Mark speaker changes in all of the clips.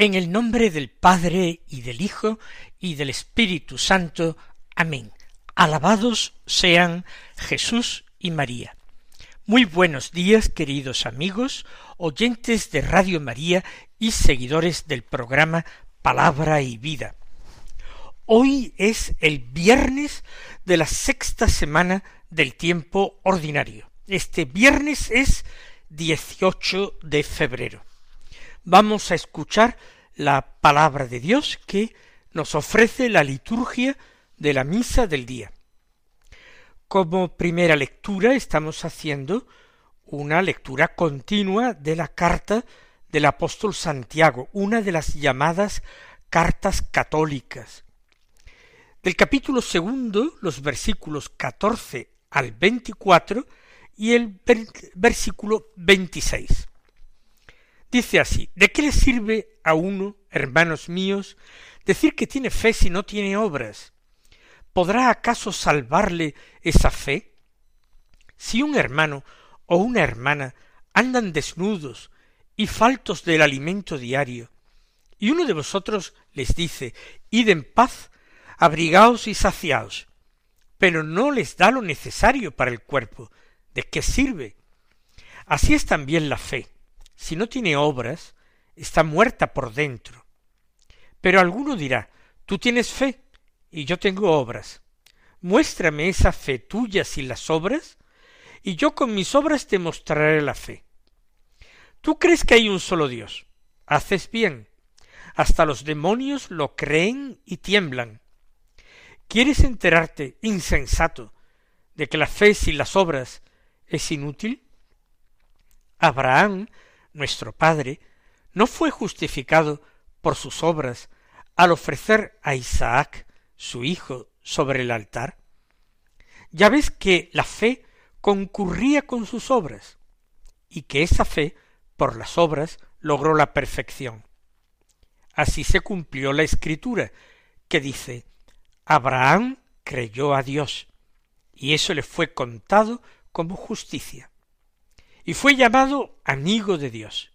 Speaker 1: En el nombre del Padre y del Hijo y del Espíritu Santo. Amén. Alabados sean Jesús y María. Muy buenos días, queridos amigos, oyentes de Radio María y seguidores del programa Palabra y Vida. Hoy es el viernes de la sexta semana del tiempo ordinario. Este viernes es 18 de febrero vamos a escuchar la palabra de Dios que nos ofrece la liturgia de la misa del día. Como primera lectura estamos haciendo una lectura continua de la carta del apóstol Santiago, una de las llamadas cartas católicas. Del capítulo segundo, los versículos catorce al veinticuatro y el versículo veintiséis. Dice así, ¿de qué le sirve a uno, hermanos míos, decir que tiene fe si no tiene obras? ¿Podrá acaso salvarle esa fe? Si un hermano o una hermana andan desnudos y faltos del alimento diario, y uno de vosotros les dice, id en paz, abrigaos y saciaos, pero no les da lo necesario para el cuerpo, ¿de qué sirve? Así es también la fe si no tiene obras, está muerta por dentro. Pero alguno dirá, tú tienes fe y yo tengo obras. Muéstrame esa fe tuya sin las obras, y yo con mis obras te mostraré la fe. Tú crees que hay un solo Dios. Haces bien. Hasta los demonios lo creen y tiemblan. ¿Quieres enterarte, insensato, de que la fe sin las obras es inútil? Abraham nuestro Padre, no fue justificado por sus obras al ofrecer a Isaac, su hijo, sobre el altar? Ya ves que la fe concurría con sus obras, y que esa fe, por las obras, logró la perfección. Así se cumplió la escritura, que dice, Abraham creyó a Dios, y eso le fue contado como justicia y fue llamado amigo de Dios.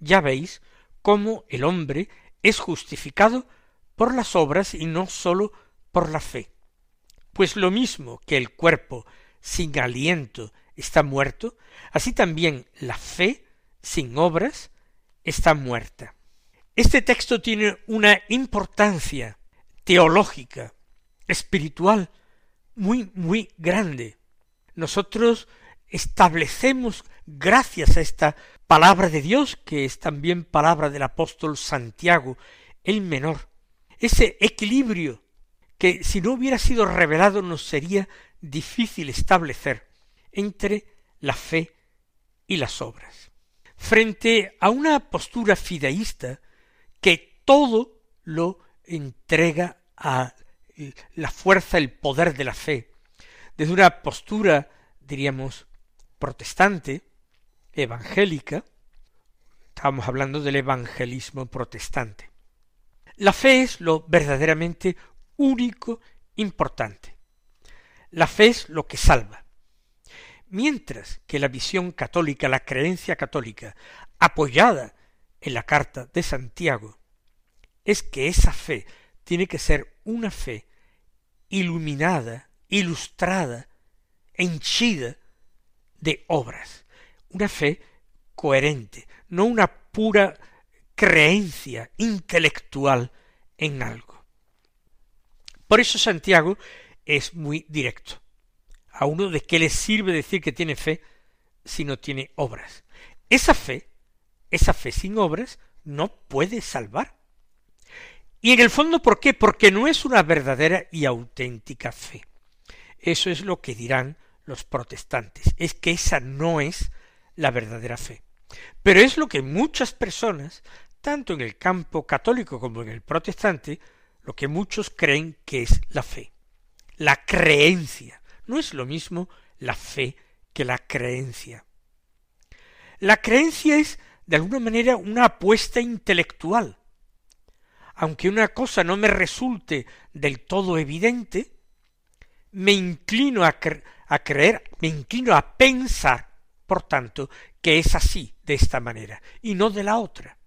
Speaker 1: Ya veis cómo el hombre es justificado por las obras y no sólo por la fe. Pues lo mismo que el cuerpo sin aliento está muerto, así también la fe sin obras está muerta. Este texto tiene una importancia teológica, espiritual, muy, muy grande. Nosotros establecemos gracias a esta palabra de Dios, que es también palabra del apóstol Santiago, el menor, ese equilibrio que si no hubiera sido revelado nos sería difícil establecer entre la fe y las obras. Frente a una postura fideísta que todo lo entrega a la fuerza, el poder de la fe, desde una postura, diríamos, protestante, evangélica, estábamos hablando del evangelismo protestante. La fe es lo verdaderamente único importante. La fe es lo que salva. Mientras que la visión católica, la creencia católica, apoyada en la carta de Santiago, es que esa fe tiene que ser una fe iluminada, ilustrada, henchida de obras, una fe coherente, no una pura creencia intelectual en algo. Por eso Santiago es muy directo. A uno de qué le sirve decir que tiene fe si no tiene obras. Esa fe, esa fe sin obras, no puede salvar. Y en el fondo, ¿por qué? Porque no es una verdadera y auténtica fe. Eso es lo que dirán los protestantes, es que esa no es la verdadera fe. Pero es lo que muchas personas, tanto en el campo católico como en el protestante, lo que muchos creen que es la fe. La creencia. No es lo mismo la fe que la creencia. La creencia es, de alguna manera, una apuesta intelectual. Aunque una cosa no me resulte del todo evidente, me inclino a, a creer, me inclino a pensar, por tanto, que es así, de esta manera, y no de la otra.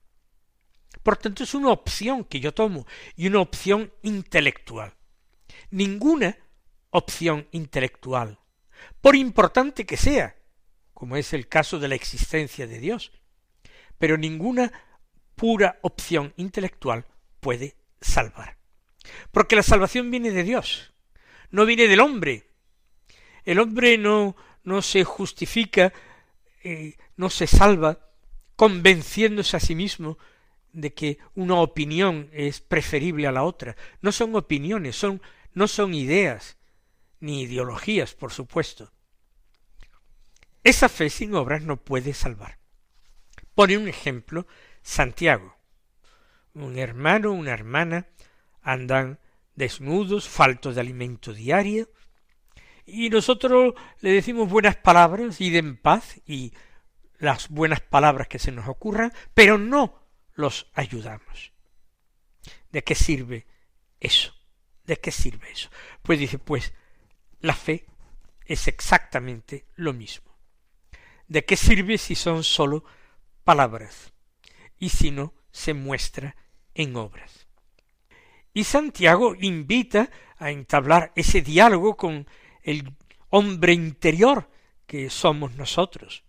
Speaker 1: Por tanto, es una opción que yo tomo, y una opción intelectual. Ninguna opción intelectual, por importante que sea, como es el caso de la existencia de Dios, pero ninguna pura opción intelectual puede salvar. Porque la salvación viene de Dios, no viene del hombre. El hombre no, no se justifica, eh, no se salva convenciéndose a sí mismo de que una opinión es preferible a la otra. No son opiniones, son, no son ideas, ni ideologías, por supuesto. Esa fe sin obras no puede salvar. Pone un ejemplo Santiago. Un hermano, una hermana andan desnudos, faltos de alimento diario, y nosotros le decimos buenas palabras y den paz y las buenas palabras que se nos ocurran, pero no los ayudamos. ¿De qué sirve eso? ¿De qué sirve eso? Pues dice, pues la fe es exactamente lo mismo. ¿De qué sirve si son sólo palabras y si no se muestra en obras? Y Santiago invita a entablar ese diálogo con el hombre interior que somos nosotros.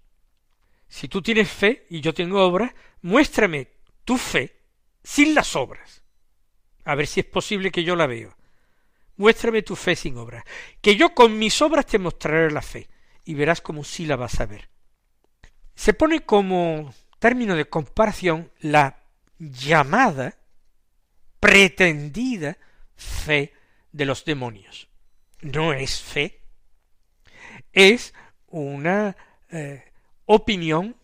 Speaker 1: Si tú tienes fe y yo tengo obras, muéstrame tu fe sin las obras. A ver si es posible que yo la veo. Muéstrame tu fe sin obras. Que yo con mis obras te mostraré la fe. Y verás como sí la vas a ver. Se pone como término de comparación la llamada, pretendida fe de los demonios. No es fe, es una eh, opinión,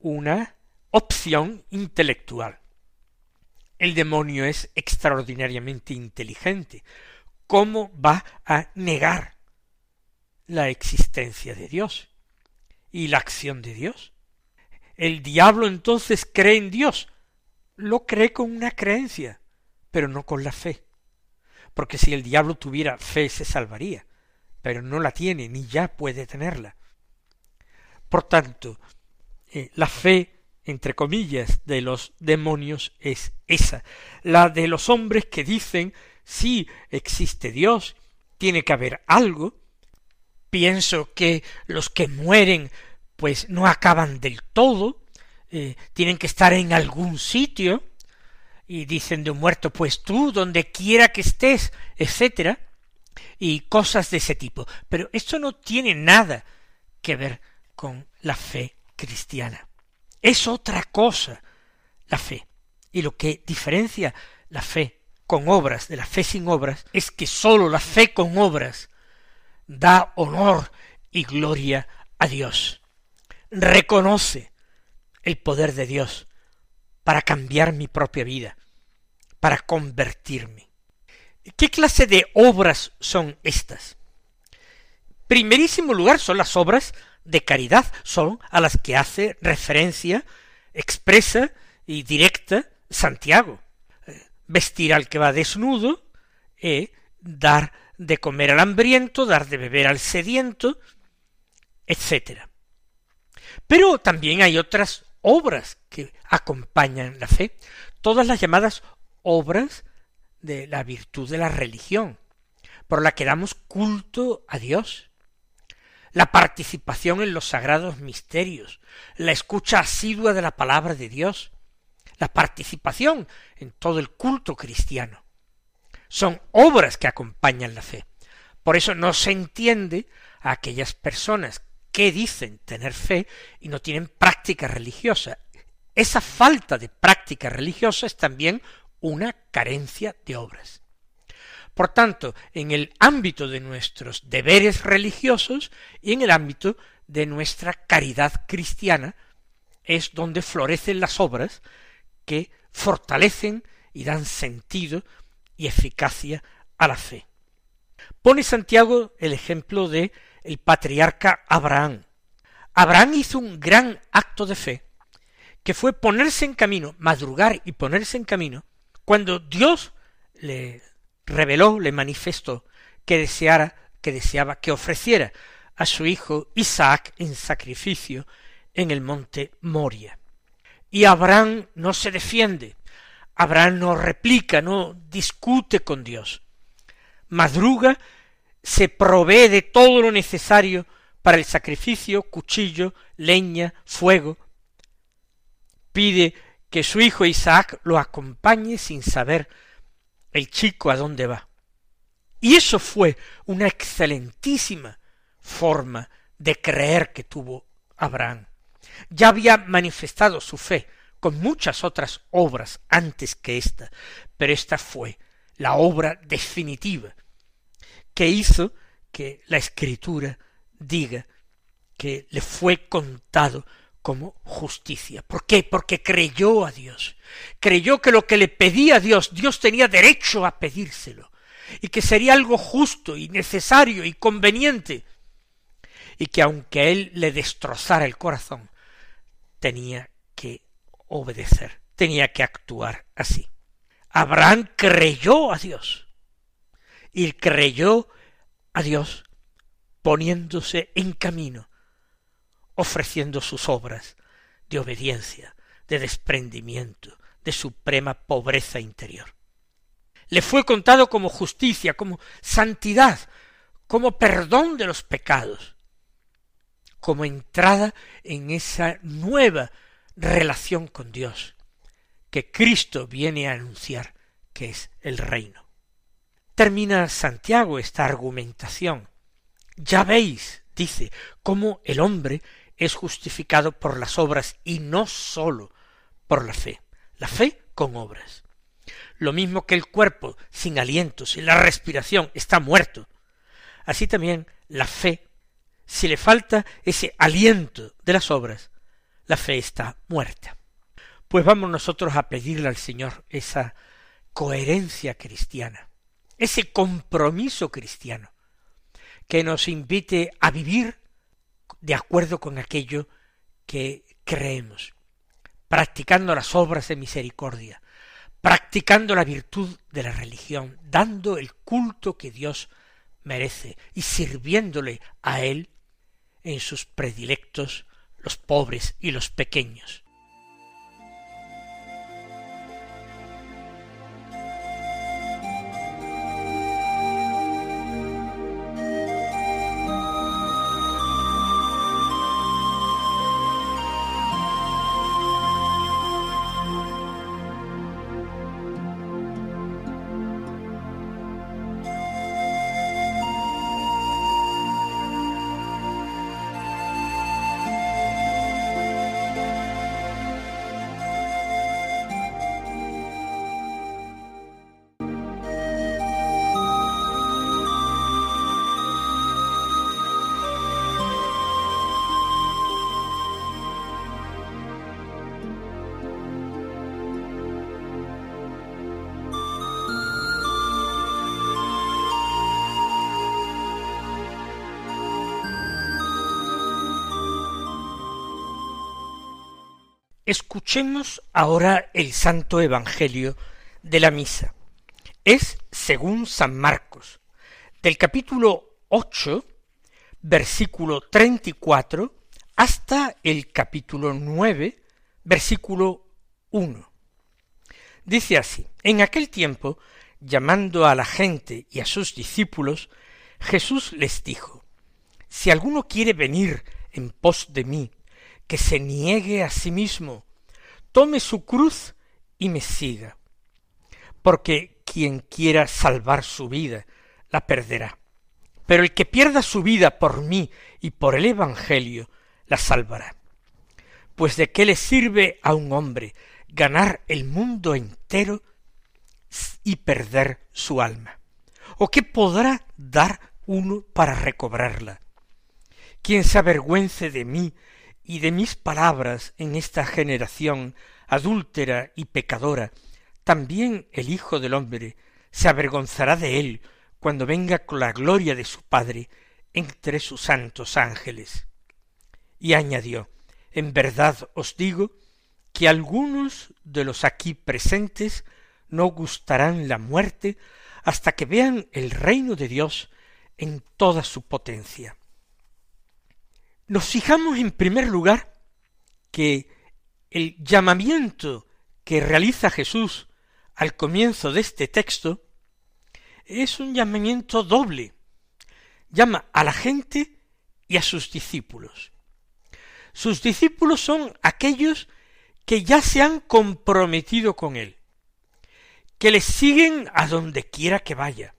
Speaker 1: una opción intelectual. El demonio es extraordinariamente inteligente. ¿Cómo va a negar la existencia de Dios y la acción de Dios? El diablo entonces cree en Dios. Lo cree con una creencia, pero no con la fe. Porque si el diablo tuviera fe se salvaría, pero no la tiene, ni ya puede tenerla. Por tanto, eh, la fe entre comillas, de los demonios es esa, la de los hombres que dicen sí existe Dios, tiene que haber algo. Pienso que los que mueren pues no acaban del todo, eh, tienen que estar en algún sitio, y dicen de un muerto, pues tú, donde quiera que estés, etcétera, y cosas de ese tipo. Pero esto no tiene nada que ver con la fe cristiana. Es otra cosa la fe. Y lo que diferencia la fe con obras de la fe sin obras es que sólo la fe con obras da honor y gloria a Dios. Reconoce el poder de Dios para cambiar mi propia vida, para convertirme. ¿Qué clase de obras son estas? Primerísimo lugar son las obras de caridad son a las que hace referencia expresa y directa Santiago. Eh, vestir al que va desnudo, e dar de comer al hambriento, dar de beber al sediento, etc. Pero también hay otras obras que acompañan la fe, todas las llamadas obras de la virtud de la religión, por la que damos culto a Dios, la participación en los sagrados misterios, la escucha asidua de la palabra de Dios, la participación en todo el culto cristiano. Son obras que acompañan la fe. Por eso no se entiende a aquellas personas que dicen tener fe y no tienen práctica religiosa. Esa falta de práctica religiosa es también una carencia de obras. Por tanto, en el ámbito de nuestros deberes religiosos y en el ámbito de nuestra caridad cristiana es donde florecen las obras que fortalecen y dan sentido y eficacia a la fe. Pone Santiago el ejemplo de el patriarca Abraham. Abraham hizo un gran acto de fe, que fue ponerse en camino, madrugar y ponerse en camino, cuando Dios le reveló, le manifestó que deseara, que deseaba que ofreciera a su hijo Isaac en sacrificio en el monte Moria. Y Abraham no se defiende, Abraham no replica, no discute con Dios. Madruga, se provee de todo lo necesario para el sacrificio, cuchillo, leña, fuego. Pide que su hijo Isaac lo acompañe sin saber el chico a dónde va. Y eso fue una excelentísima forma de creer que tuvo Abraham. Ya había manifestado su fe con muchas otras obras antes que esta, pero esta fue la obra definitiva que hizo que la escritura diga que le fue contado como justicia. ¿Por qué? Porque creyó a Dios. Creyó que lo que le pedía a Dios, Dios tenía derecho a pedírselo, y que sería algo justo y necesario y conveniente, y que aunque él le destrozara el corazón, tenía que obedecer, tenía que actuar así. Abraham creyó a Dios, y creyó a Dios poniéndose en camino, ofreciendo sus obras de obediencia, de desprendimiento, de suprema pobreza interior. Le fue contado como justicia, como santidad, como perdón de los pecados, como entrada en esa nueva relación con Dios que Cristo viene a anunciar, que es el reino. Termina Santiago esta argumentación ya veis, dice, cómo el hombre es justificado por las obras y no sólo por la fe. La fe con obras. Lo mismo que el cuerpo sin aliento, sin la respiración, está muerto. Así también la fe, si le falta ese aliento de las obras, la fe está muerta. Pues vamos nosotros a pedirle al Señor esa coherencia cristiana, ese compromiso cristiano, que nos invite a vivir de acuerdo con aquello que creemos, practicando las obras de misericordia, practicando la virtud de la religión, dando el culto que Dios merece y sirviéndole a Él en sus predilectos los pobres y los pequeños. Escuchemos ahora el Santo Evangelio de la Misa. Es según San Marcos, del capítulo ocho, versículo treinta y cuatro, hasta el capítulo nueve, versículo uno. Dice así, en aquel tiempo, llamando a la gente y a sus discípulos, Jesús les dijo, Si alguno quiere venir en pos de mí, que se niegue a sí mismo, tome su cruz y me siga. Porque quien quiera salvar su vida, la perderá. Pero el que pierda su vida por mí y por el Evangelio, la salvará. Pues de qué le sirve a un hombre ganar el mundo entero y perder su alma? ¿O qué podrá dar uno para recobrarla? Quien se avergüence de mí y de mis palabras en esta generación adúltera y pecadora, también el Hijo del hombre se avergonzará de él cuando venga con la gloria de su Padre entre sus santos ángeles. Y añadió, en verdad os digo que algunos de los aquí presentes no gustarán la muerte hasta que vean el reino de Dios en toda su potencia. Nos fijamos en primer lugar que el llamamiento que realiza Jesús al comienzo de este texto es un llamamiento doble. Llama a la gente y a sus discípulos. Sus discípulos son aquellos que ya se han comprometido con Él, que le siguen a donde quiera que vaya,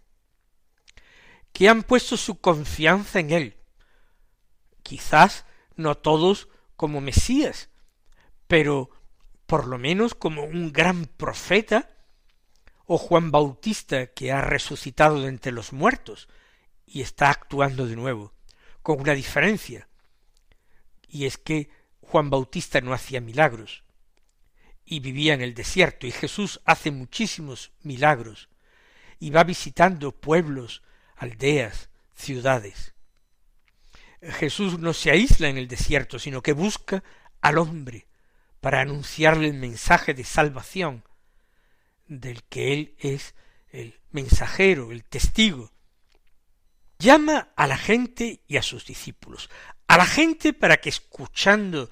Speaker 1: que han puesto su confianza en Él. Quizás no todos como Mesías, pero por lo menos como un gran profeta o Juan Bautista que ha resucitado de entre los muertos y está actuando de nuevo, con una diferencia, y es que Juan Bautista no hacía milagros y vivía en el desierto, y Jesús hace muchísimos milagros y va visitando pueblos, aldeas, ciudades. Jesús no se aísla en el desierto, sino que busca al hombre para anunciarle el mensaje de salvación del que Él es el mensajero, el testigo. Llama a la gente y a sus discípulos, a la gente para que escuchando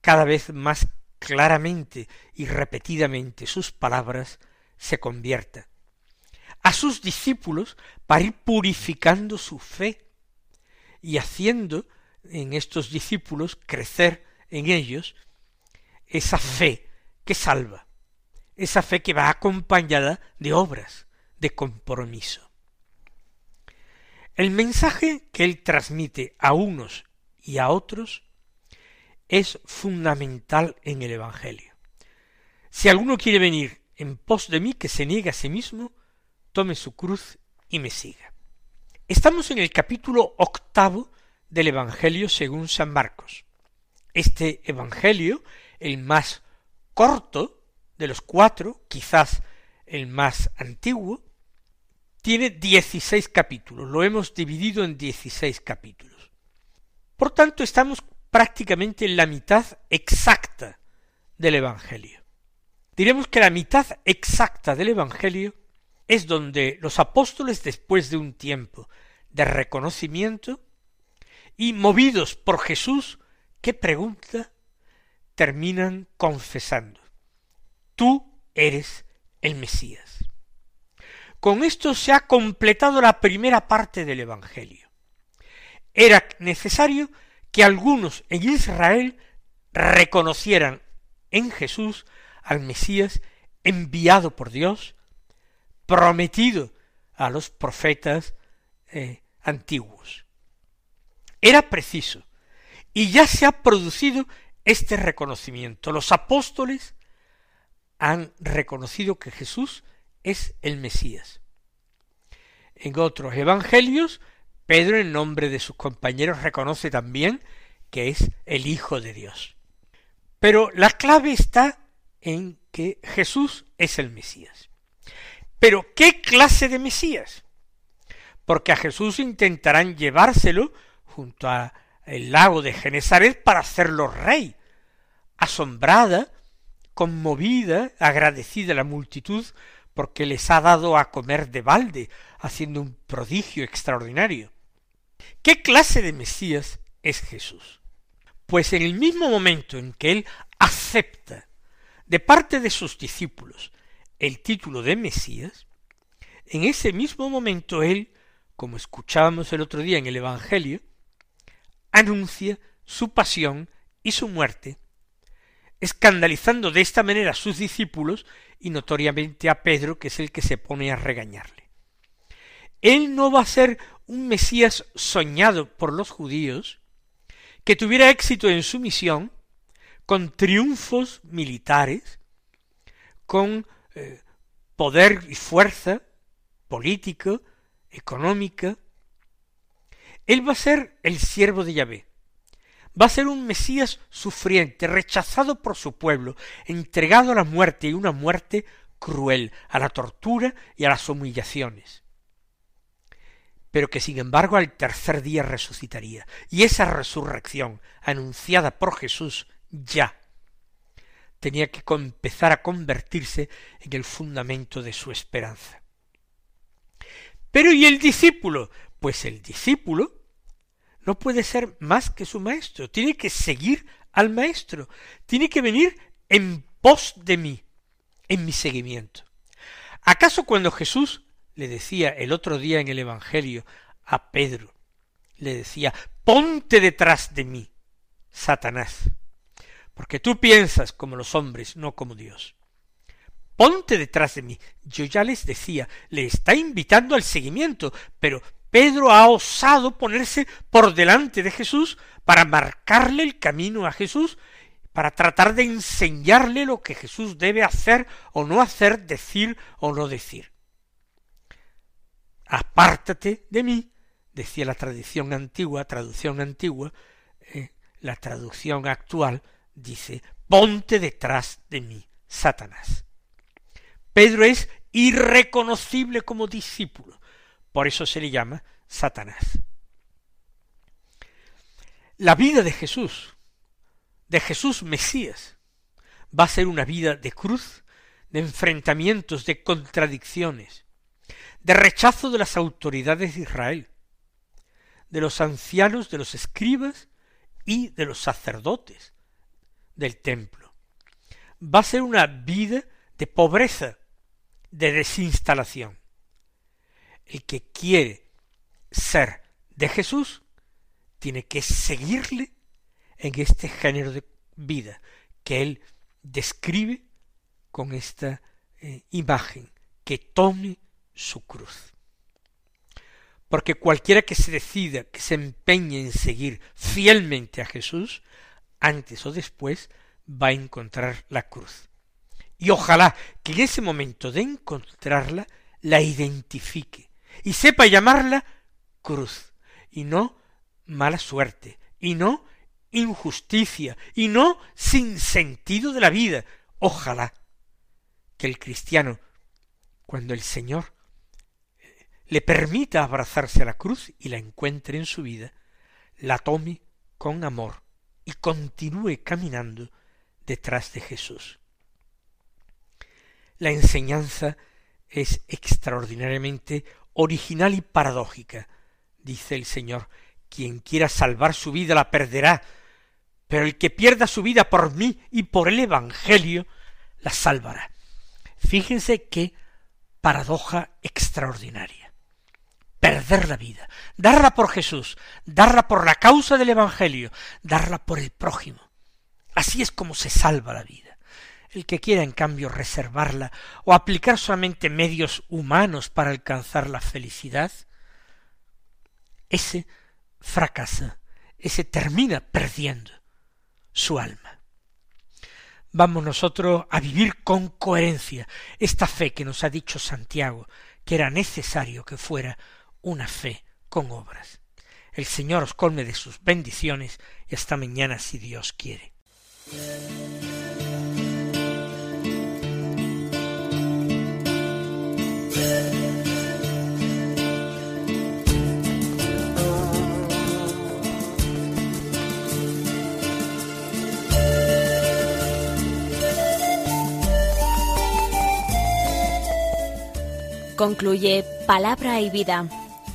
Speaker 1: cada vez más claramente y repetidamente sus palabras, se convierta. A sus discípulos para ir purificando su fe y haciendo en estos discípulos crecer en ellos esa fe que salva, esa fe que va acompañada de obras, de compromiso. El mensaje que él transmite a unos y a otros es fundamental en el Evangelio. Si alguno quiere venir en pos de mí, que se niegue a sí mismo, tome su cruz y me siga. Estamos en el capítulo octavo del Evangelio según San Marcos. Este Evangelio, el más corto, de los cuatro, quizás el más antiguo, tiene dieciséis capítulos, lo hemos dividido en dieciséis capítulos. Por tanto, estamos prácticamente en la mitad exacta del Evangelio. Diremos que la mitad exacta del Evangelio es donde los apóstoles, después de un tiempo de reconocimiento, y movidos por Jesús, ¿qué pregunta? terminan confesando tú eres el Mesías. Con esto se ha completado la primera parte del Evangelio. Era necesario que algunos en Israel reconocieran en Jesús al Mesías enviado por Dios, prometido a los profetas eh, antiguos. Era preciso, y ya se ha producido este reconocimiento. Los apóstoles han reconocido que Jesús es el Mesías. En otros evangelios, Pedro en nombre de sus compañeros reconoce también que es el Hijo de Dios. Pero la clave está en que Jesús es el Mesías. Pero ¿qué clase de Mesías? Porque a Jesús intentarán llevárselo junto al lago de Genezaret para hacerlo rey. Asombrada conmovida, agradecida la multitud, porque les ha dado a comer de balde, haciendo un prodigio extraordinario. ¿Qué clase de Mesías es Jesús? Pues en el mismo momento en que él acepta de parte de sus discípulos el título de Mesías, en ese mismo momento él, como escuchábamos el otro día en el Evangelio, anuncia su pasión y su muerte escandalizando de esta manera a sus discípulos y notoriamente a Pedro, que es el que se pone a regañarle. Él no va a ser un Mesías soñado por los judíos, que tuviera éxito en su misión, con triunfos militares, con eh, poder y fuerza político, económica. Él va a ser el siervo de Yahvé, va a ser un Mesías sufriente, rechazado por su pueblo, entregado a la muerte y una muerte cruel, a la tortura y a las humillaciones, pero que sin embargo al tercer día resucitaría. Y esa resurrección, anunciada por Jesús ya, tenía que empezar a convertirse en el fundamento de su esperanza. Pero ¿y el discípulo? Pues el discípulo no puede ser más que su maestro, tiene que seguir al maestro, tiene que venir en pos de mí, en mi seguimiento. ¿Acaso cuando Jesús le decía el otro día en el Evangelio a Pedro, le decía, ponte detrás de mí, Satanás, porque tú piensas como los hombres, no como Dios. Ponte detrás de mí. Yo ya les decía, le está invitando al seguimiento, pero Pedro ha osado ponerse por delante de Jesús para marcarle el camino a Jesús, para tratar de enseñarle lo que Jesús debe hacer o no hacer, decir o no decir. Apártate de mí, decía la tradición antigua, traducción antigua, eh, la traducción actual dice, ponte detrás de mí, Satanás. Pedro es irreconocible como discípulo, por eso se le llama Satanás. La vida de Jesús, de Jesús Mesías, va a ser una vida de cruz, de enfrentamientos, de contradicciones, de rechazo de las autoridades de Israel, de los ancianos, de los escribas y de los sacerdotes del templo. Va a ser una vida de pobreza, de desinstalación. El que quiere ser de Jesús tiene que seguirle en este género de vida que él describe con esta eh, imagen, que tome su cruz. Porque cualquiera que se decida, que se empeñe en seguir fielmente a Jesús, antes o después va a encontrar la cruz. Y ojalá que en ese momento de encontrarla la identifique y sepa llamarla cruz y no mala suerte y no injusticia y no sin sentido de la vida. Ojalá que el cristiano, cuando el Señor eh, le permita abrazarse a la cruz y la encuentre en su vida, la tome con amor y continúe caminando detrás de Jesús. La enseñanza es extraordinariamente original y paradójica. Dice el Señor, quien quiera salvar su vida la perderá, pero el que pierda su vida por mí y por el Evangelio la salvará. Fíjense qué paradoja extraordinaria. Perder la vida, darla por Jesús, darla por la causa del Evangelio, darla por el prójimo. Así es como se salva la vida. El que quiera, en cambio, reservarla o aplicar solamente medios humanos para alcanzar la felicidad, ese fracasa, ese termina perdiendo su alma. Vamos nosotros a vivir con coherencia esta fe que nos ha dicho Santiago, que era necesario que fuera una fe con obras. El Señor os colme de sus bendiciones y hasta mañana si Dios quiere.
Speaker 2: Concluye Palabra y Vida,